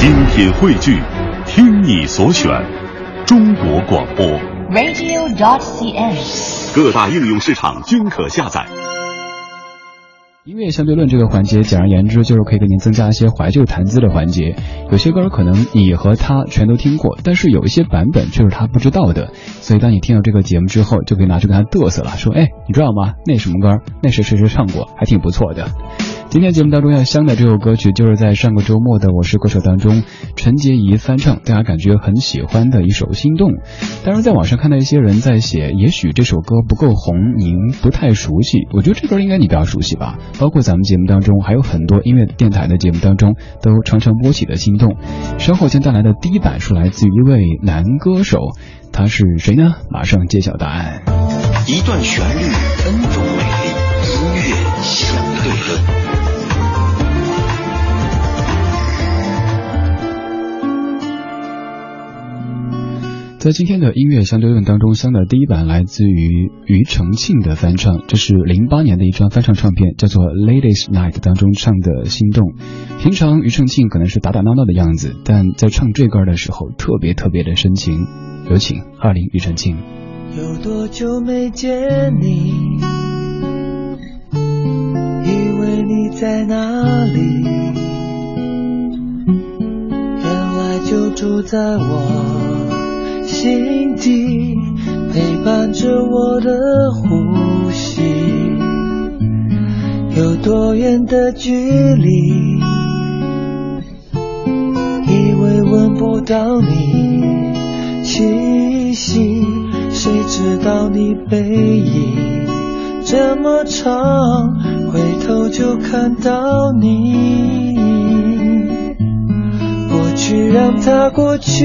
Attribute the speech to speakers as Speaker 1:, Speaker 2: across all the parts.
Speaker 1: 精品汇聚，听你所选，中国广播。
Speaker 2: radio.dot.cn，。
Speaker 1: 各大应用市场均可下载。
Speaker 3: 音乐相对论这个环节，简而言之就是可以给您增加一些怀旧谈资的环节。有些歌可能你和他全都听过，但是有一些版本却是他不知道的。所以当你听到这个节目之后，就可以拿去跟他嘚瑟了，说：“哎，你知道吗？那什么歌？那谁谁谁唱过，还挺不错的。”今天节目当中要香的这首歌曲，就是在上个周末的《我是歌手》当中，陈洁仪翻唱，大家感觉很喜欢的一首《心动》。当然，在网上看到一些人在写，也许这首歌不够红，您不太熟悉。我觉得这歌应该你比较熟悉吧。包括咱们节目当中还有很多音乐电台的节目当中都常常播起的《心动》。稍后将带来的第一版是来自于一位男歌手，他是谁呢？马上揭晓答案。
Speaker 4: 一段旋律，N 种美丽，音乐相
Speaker 3: 在今天的音乐相对论当中，香的第一版来自于庾澄庆的翻唱，这是零八年的一张翻唱唱片，叫做《Ladies Night》当中唱的《心动》。平常庾澄庆可能是打打闹闹的样子，但在唱这歌的时候特别特别的深情。有请二零庾澄庆。
Speaker 5: 有多久没见你？以为你在哪里？原来就住在我心底，陪伴着我的呼吸。有多远的距离？以为闻不到你气息。谁知道你背影这么长，回头就看到你。过去让它过去，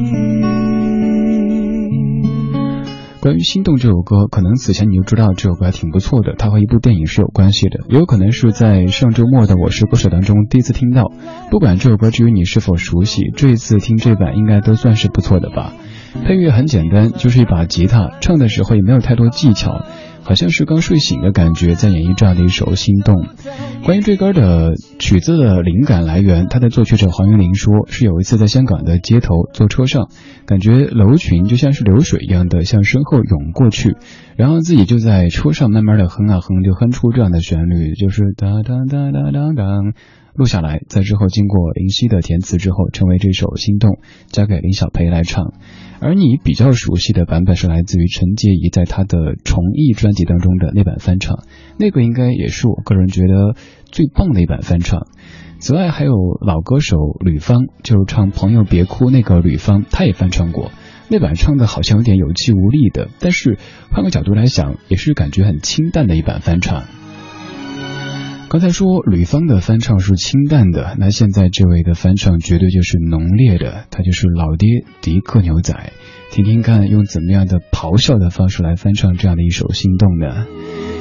Speaker 3: 关于《心动》这首歌，可能此前你就知道这首歌还挺不错的，它和一部电影是有关系的，也有可能是在上周末的《我是歌手》当中第一次听到。不管这首歌至于你是否熟悉，这一次听这版应该都算是不错的吧。配乐很简单，就是一把吉他，唱的时候也没有太多技巧，好像是刚睡醒的感觉，在演绎这样的一首《心动》。关于这歌的曲子的灵感来源，他的作曲者黄云玲说，是有一次在香港的街头坐车上，感觉楼群就像是流水一样的向身后涌过去，然后自己就在车上慢慢的哼啊哼，就哼出这样的旋律，就是哒哒哒哒哒哒。录下来，在之后经过林夕的填词之后，成为这首《心动》，交给林小培来唱。而你比较熟悉的版本是来自于陈洁仪在她的重艺专辑当中的那版翻唱，那个应该也是我个人觉得最棒的一版翻唱。此外，还有老歌手吕方，就是唱《朋友别哭》那个吕方，他也翻唱过。那版唱的好像有点有气无力的，但是换个角度来想，也是感觉很清淡的一版翻唱。刚才说吕方的翻唱是清淡的，那现在这位的翻唱绝对就是浓烈的，他就是老爹迪克牛仔。听听看，用怎么样的咆哮的方式来翻唱这样的一首《心动》呢？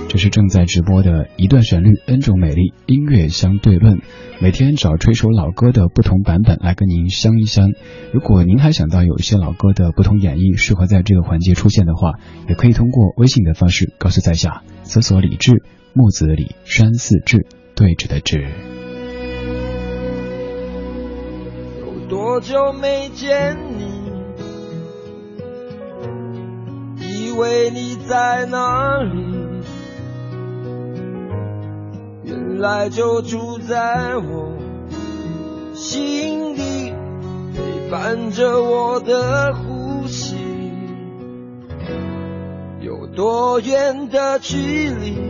Speaker 3: 这是正在直播的一段旋律，N 种美丽，音乐相对论。每天找吹首老歌的不同版本来跟您相一相。如果您还想到有一些老歌的不同演绎适合在这个环节出现的话，也可以通过微信的方式告诉在下，搜索李志。木子李山寺志，对峙的志。
Speaker 5: 有多久没见你？以为你在哪里？原来就住在我心底，陪伴着我的呼吸。有多远的距离？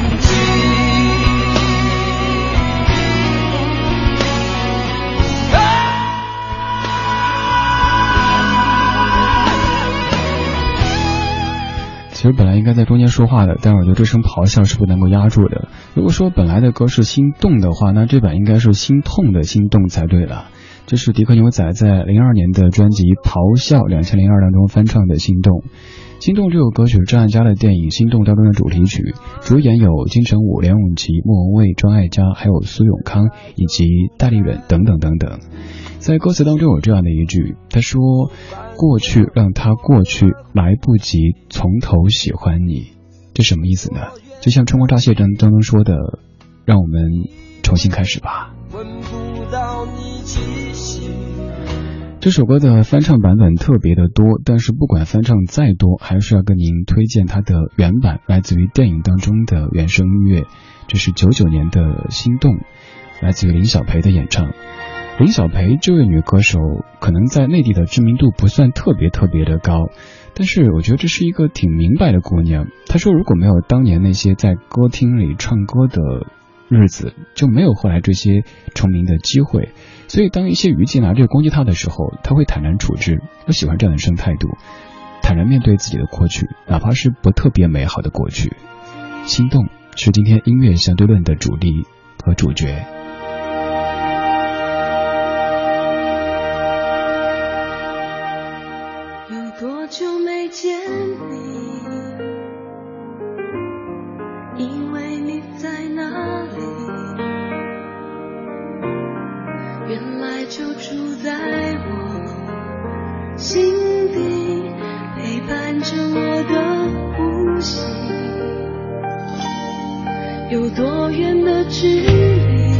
Speaker 3: 其实本来应该在中间说话的，但是我觉得这声咆哮是不能够压住的。如果说本来的歌是心动的话，那这版应该是心痛的心动才对了。这是迪克牛仔在零二年的专辑《咆哮两千零二》当中翻唱的《心动》。《心动》这首歌曲是张艾嘉的电影《心动》当中的主题曲，主演有金城武、梁咏琪、莫文蔚、庄爱嘉，还有苏永康以及戴立忍等等等等。在歌词当中有这样的一句，他说：“过去让它过去，来不及从头喜欢你。”这什么意思呢？就像《春光乍泄》当中说的：“让我们重新开始吧。”闻不到你气息这首歌的翻唱版本特别的多，但是不管翻唱再多，还是要跟您推荐它的原版，来自于电影当中的原声音乐。这是九九年的《心动》，来自于林小培的演唱。林小培这位女歌手，可能在内地的知名度不算特别特别的高，但是我觉得这是一个挺明白的姑娘。她说，如果没有当年那些在歌厅里唱歌的日子，就没有后来这些成名的机会。所以，当一些娱记拿这个攻击他的时候，他会坦然处置。我喜欢这样的生态度，坦然面对自己的过去，哪怕是不特别美好的过去。心动是今天音乐相对论的主力和主角。
Speaker 2: 有多久没见你着我的呼吸。有多远的距离？